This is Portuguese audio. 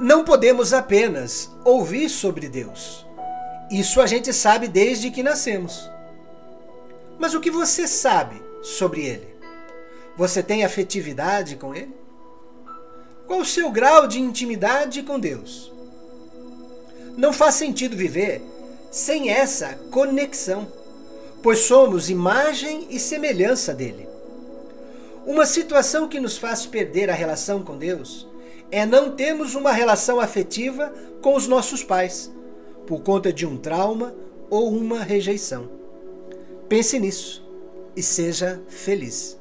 Não podemos apenas ouvir sobre Deus. Isso a gente sabe desde que nascemos. Mas o que você sabe sobre Ele? Você tem afetividade com Ele? Qual o seu grau de intimidade com Deus? Não faz sentido viver sem essa conexão, pois somos imagem e semelhança dele. Uma situação que nos faz perder a relação com Deus é não termos uma relação afetiva com os nossos pais, por conta de um trauma ou uma rejeição. Pense nisso e seja feliz.